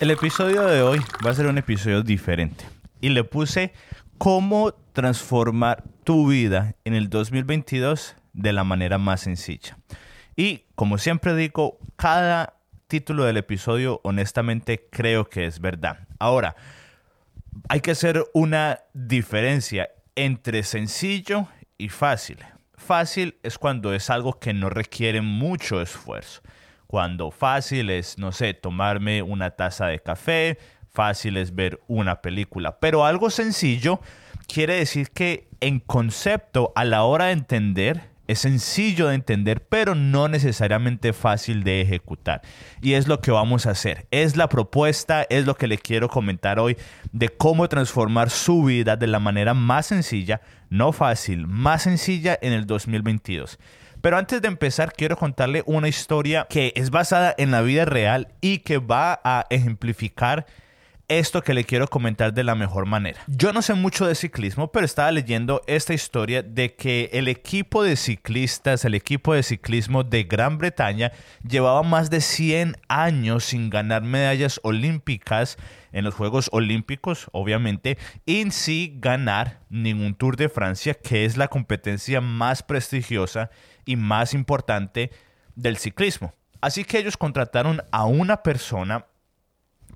El episodio de hoy va a ser un episodio diferente y le puse cómo transformar tu vida en el 2022 de la manera más sencilla. Y como siempre digo, cada título del episodio honestamente creo que es verdad. Ahora, hay que hacer una diferencia entre sencillo y fácil. Fácil es cuando es algo que no requiere mucho esfuerzo. Cuando fácil es, no sé, tomarme una taza de café, fácil es ver una película. Pero algo sencillo quiere decir que en concepto, a la hora de entender, es sencillo de entender, pero no necesariamente fácil de ejecutar. Y es lo que vamos a hacer. Es la propuesta, es lo que le quiero comentar hoy de cómo transformar su vida de la manera más sencilla, no fácil, más sencilla en el 2022. Pero antes de empezar, quiero contarle una historia que es basada en la vida real y que va a ejemplificar esto que le quiero comentar de la mejor manera. Yo no sé mucho de ciclismo, pero estaba leyendo esta historia de que el equipo de ciclistas, el equipo de ciclismo de Gran Bretaña, llevaba más de 100 años sin ganar medallas olímpicas en los Juegos Olímpicos, obviamente, y sí ganar ningún Tour de Francia, que es la competencia más prestigiosa y más importante del ciclismo. Así que ellos contrataron a una persona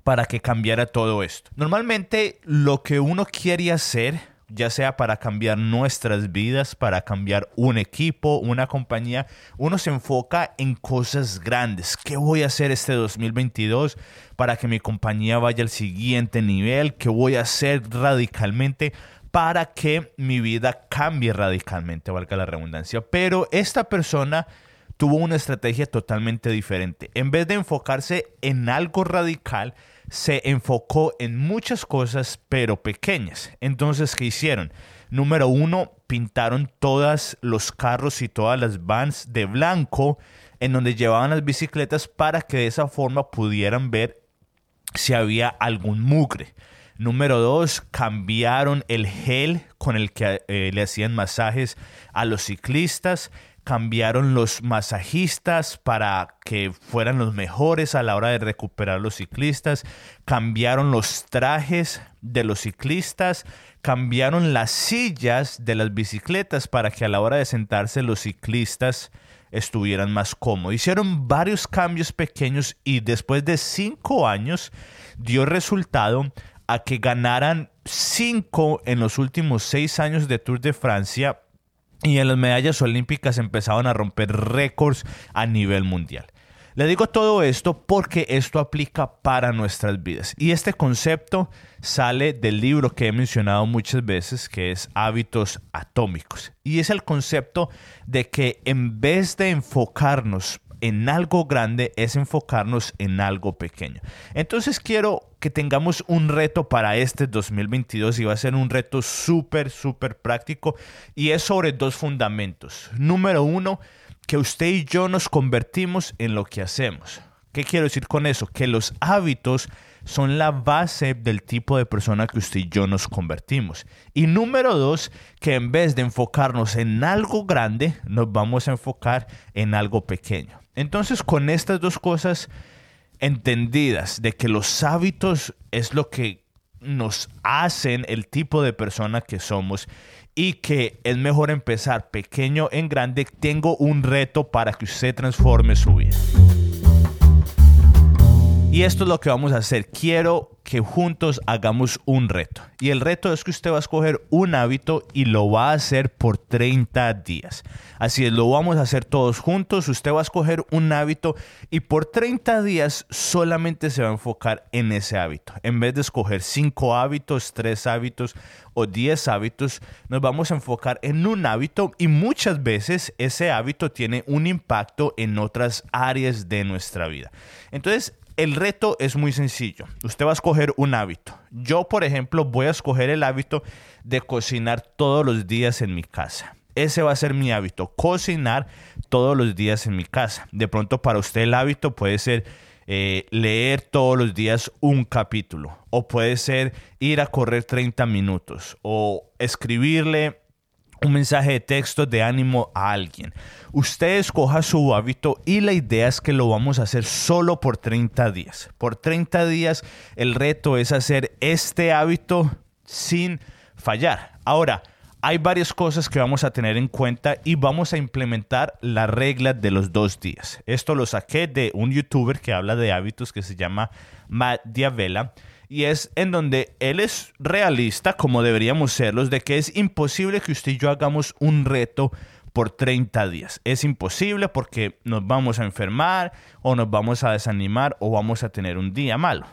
para que cambiara todo esto. Normalmente lo que uno quiere hacer, ya sea para cambiar nuestras vidas, para cambiar un equipo, una compañía, uno se enfoca en cosas grandes. ¿Qué voy a hacer este 2022 para que mi compañía vaya al siguiente nivel? ¿Qué voy a hacer radicalmente? para que mi vida cambie radicalmente, valga la redundancia. Pero esta persona tuvo una estrategia totalmente diferente. En vez de enfocarse en algo radical, se enfocó en muchas cosas, pero pequeñas. Entonces, ¿qué hicieron? Número uno, pintaron todos los carros y todas las vans de blanco en donde llevaban las bicicletas para que de esa forma pudieran ver si había algún mugre. Número dos, cambiaron el gel con el que eh, le hacían masajes a los ciclistas cambiaron los masajistas para que fueran los mejores a la hora de recuperar los ciclistas, cambiaron los trajes de los ciclistas, cambiaron las sillas de las bicicletas para que a la hora de sentarse los ciclistas estuvieran más cómodos. Hicieron varios cambios pequeños y después de cinco años dio resultado a que ganaran cinco en los últimos seis años de Tour de Francia y en las medallas olímpicas empezaban a romper récords a nivel mundial. Le digo todo esto porque esto aplica para nuestras vidas. Y este concepto sale del libro que he mencionado muchas veces, que es Hábitos Atómicos. Y es el concepto de que en vez de enfocarnos en algo grande es enfocarnos en algo pequeño. Entonces quiero que tengamos un reto para este 2022 y va a ser un reto súper, súper práctico y es sobre dos fundamentos. Número uno, que usted y yo nos convertimos en lo que hacemos. ¿Qué quiero decir con eso? Que los hábitos son la base del tipo de persona que usted y yo nos convertimos. Y número dos, que en vez de enfocarnos en algo grande, nos vamos a enfocar en algo pequeño. Entonces, con estas dos cosas entendidas, de que los hábitos es lo que nos hacen el tipo de persona que somos y que es mejor empezar pequeño en grande, tengo un reto para que usted transforme su vida. Y esto es lo que vamos a hacer. Quiero que juntos hagamos un reto. Y el reto es que usted va a escoger un hábito y lo va a hacer por 30 días. Así es, lo vamos a hacer todos juntos. Usted va a escoger un hábito y por 30 días solamente se va a enfocar en ese hábito. En vez de escoger 5 hábitos, 3 hábitos o 10 hábitos, nos vamos a enfocar en un hábito y muchas veces ese hábito tiene un impacto en otras áreas de nuestra vida. Entonces, el reto es muy sencillo. Usted va a escoger un hábito. Yo, por ejemplo, voy a escoger el hábito de cocinar todos los días en mi casa. Ese va a ser mi hábito, cocinar todos los días en mi casa. De pronto para usted el hábito puede ser eh, leer todos los días un capítulo o puede ser ir a correr 30 minutos o escribirle un mensaje de texto de ánimo a alguien. Usted escoja su hábito y la idea es que lo vamos a hacer solo por 30 días. Por 30 días el reto es hacer este hábito sin fallar. Ahora, hay varias cosas que vamos a tener en cuenta y vamos a implementar la regla de los dos días. Esto lo saqué de un youtuber que habla de hábitos que se llama Matt Diavela y es en donde él es realista, como deberíamos serlos, de que es imposible que usted y yo hagamos un reto por 30 días. Es imposible porque nos vamos a enfermar o nos vamos a desanimar o vamos a tener un día malo.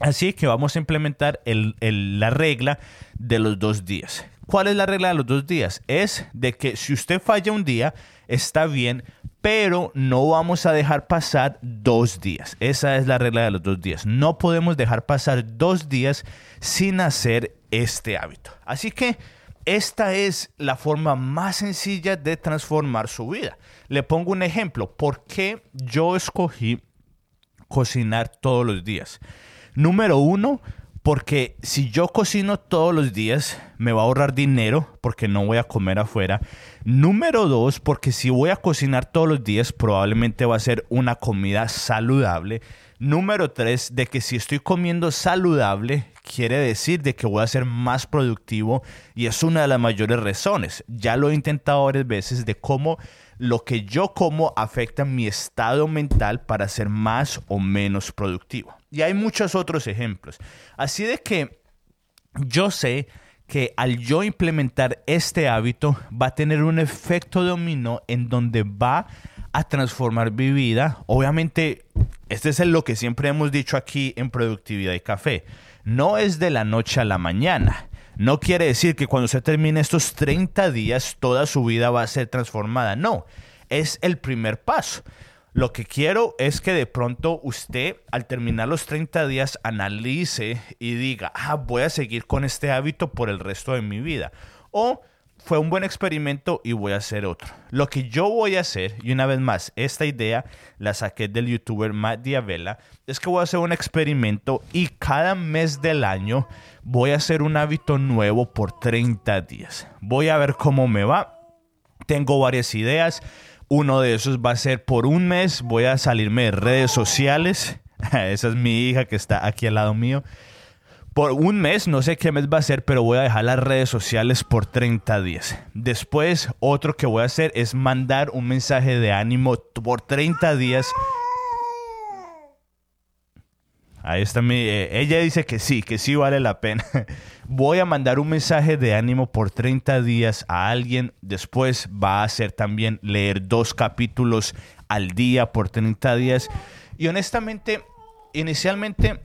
Así que vamos a implementar la regla de los dos días. ¿Cuál es la regla de los dos días? Es de que si usted falla un día, está bien, pero no vamos a dejar pasar dos días. Esa es la regla de los dos días. No podemos dejar pasar dos días sin hacer este hábito. Así que esta es la forma más sencilla de transformar su vida. Le pongo un ejemplo. ¿Por qué yo escogí cocinar todos los días? Número uno, porque si yo cocino todos los días, me va a ahorrar dinero porque no voy a comer afuera. Número dos, porque si voy a cocinar todos los días, probablemente va a ser una comida saludable. Número tres, de que si estoy comiendo saludable, quiere decir de que voy a ser más productivo y es una de las mayores razones. Ya lo he intentado varias veces de cómo lo que yo como afecta mi estado mental para ser más o menos productivo. Y hay muchos otros ejemplos. Así de que yo sé que al yo implementar este hábito va a tener un efecto dominó en donde va a transformar mi vida. Obviamente, este es lo que siempre hemos dicho aquí en Productividad y Café. No es de la noche a la mañana. No quiere decir que cuando se termine estos 30 días toda su vida va a ser transformada. No, es el primer paso. Lo que quiero es que de pronto usted al terminar los 30 días analice y diga, ah, voy a seguir con este hábito por el resto de mi vida. O fue un buen experimento y voy a hacer otro. Lo que yo voy a hacer, y una vez más, esta idea la saqué del youtuber Matt Diavela, es que voy a hacer un experimento y cada mes del año voy a hacer un hábito nuevo por 30 días. Voy a ver cómo me va. Tengo varias ideas. Uno de esos va a ser por un mes voy a salirme de redes sociales. Esa es mi hija que está aquí al lado mío por un mes, no sé qué mes va a ser, pero voy a dejar las redes sociales por 30 días. Después, otro que voy a hacer es mandar un mensaje de ánimo por 30 días. Ahí está mi... Eh, ella dice que sí, que sí vale la pena. voy a mandar un mensaje de ánimo por 30 días a alguien. Después va a ser también leer dos capítulos al día por 30 días. Y honestamente, inicialmente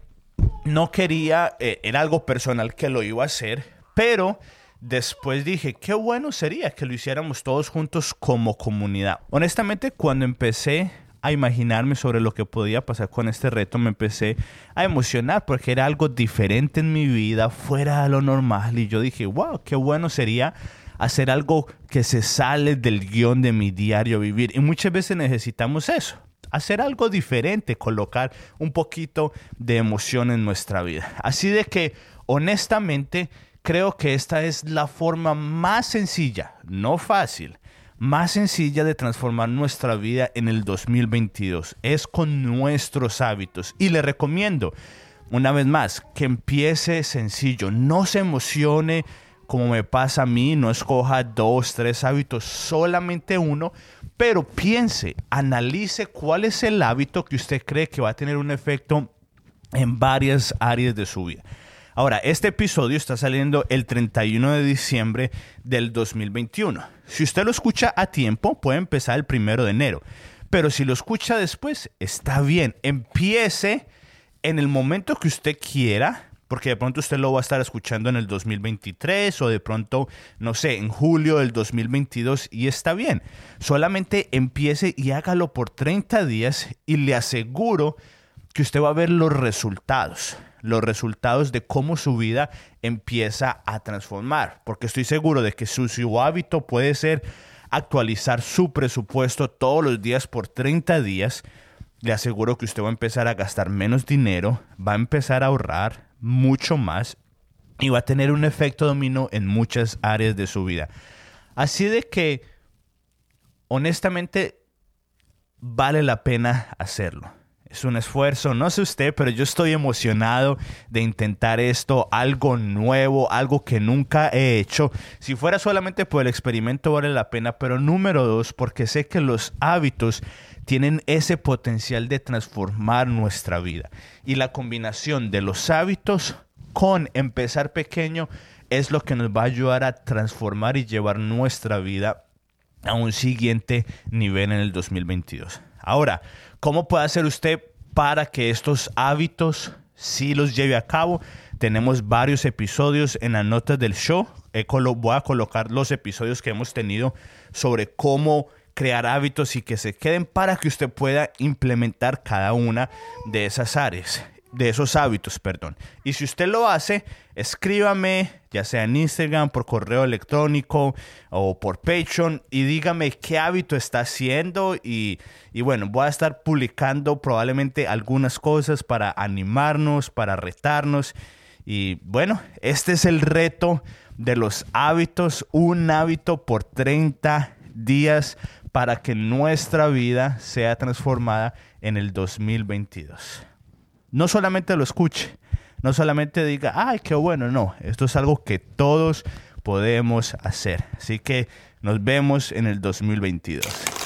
no quería, eh, era algo personal que lo iba a hacer, pero después dije, qué bueno sería que lo hiciéramos todos juntos como comunidad. Honestamente, cuando empecé a imaginarme sobre lo que podía pasar con este reto, me empecé a emocionar porque era algo diferente en mi vida, fuera de lo normal. Y yo dije, wow, qué bueno sería hacer algo que se sale del guion de mi diario vivir. Y muchas veces necesitamos eso hacer algo diferente, colocar un poquito de emoción en nuestra vida. Así de que, honestamente, creo que esta es la forma más sencilla, no fácil, más sencilla de transformar nuestra vida en el 2022. Es con nuestros hábitos. Y le recomiendo, una vez más, que empiece sencillo, no se emocione como me pasa a mí, no escoja dos, tres hábitos, solamente uno, pero piense, analice cuál es el hábito que usted cree que va a tener un efecto en varias áreas de su vida. Ahora, este episodio está saliendo el 31 de diciembre del 2021. Si usted lo escucha a tiempo, puede empezar el primero de enero. Pero si lo escucha después, está bien. Empiece en el momento que usted quiera porque de pronto usted lo va a estar escuchando en el 2023 o de pronto, no sé, en julio del 2022 y está bien. Solamente empiece y hágalo por 30 días y le aseguro que usted va a ver los resultados, los resultados de cómo su vida empieza a transformar, porque estoy seguro de que su, su hábito puede ser actualizar su presupuesto todos los días por 30 días. Le aseguro que usted va a empezar a gastar menos dinero, va a empezar a ahorrar, mucho más y va a tener un efecto dominó en muchas áreas de su vida. Así de que, honestamente, vale la pena hacerlo. Es un esfuerzo, no sé usted, pero yo estoy emocionado de intentar esto, algo nuevo, algo que nunca he hecho. Si fuera solamente por el experimento vale la pena, pero número dos, porque sé que los hábitos tienen ese potencial de transformar nuestra vida. Y la combinación de los hábitos con empezar pequeño es lo que nos va a ayudar a transformar y llevar nuestra vida a un siguiente nivel en el 2022. Ahora, ¿cómo puede hacer usted para que estos hábitos sí los lleve a cabo? Tenemos varios episodios en las notas del show. Voy a colocar los episodios que hemos tenido sobre cómo crear hábitos y que se queden para que usted pueda implementar cada una de esas áreas de esos hábitos, perdón. Y si usted lo hace, escríbame, ya sea en Instagram, por correo electrónico o por Patreon, y dígame qué hábito está haciendo. Y, y bueno, voy a estar publicando probablemente algunas cosas para animarnos, para retarnos. Y bueno, este es el reto de los hábitos, un hábito por 30 días para que nuestra vida sea transformada en el 2022 no solamente lo escuche, no solamente diga, ay, qué bueno, no, esto es algo que todos podemos hacer. Así que nos vemos en el 2022.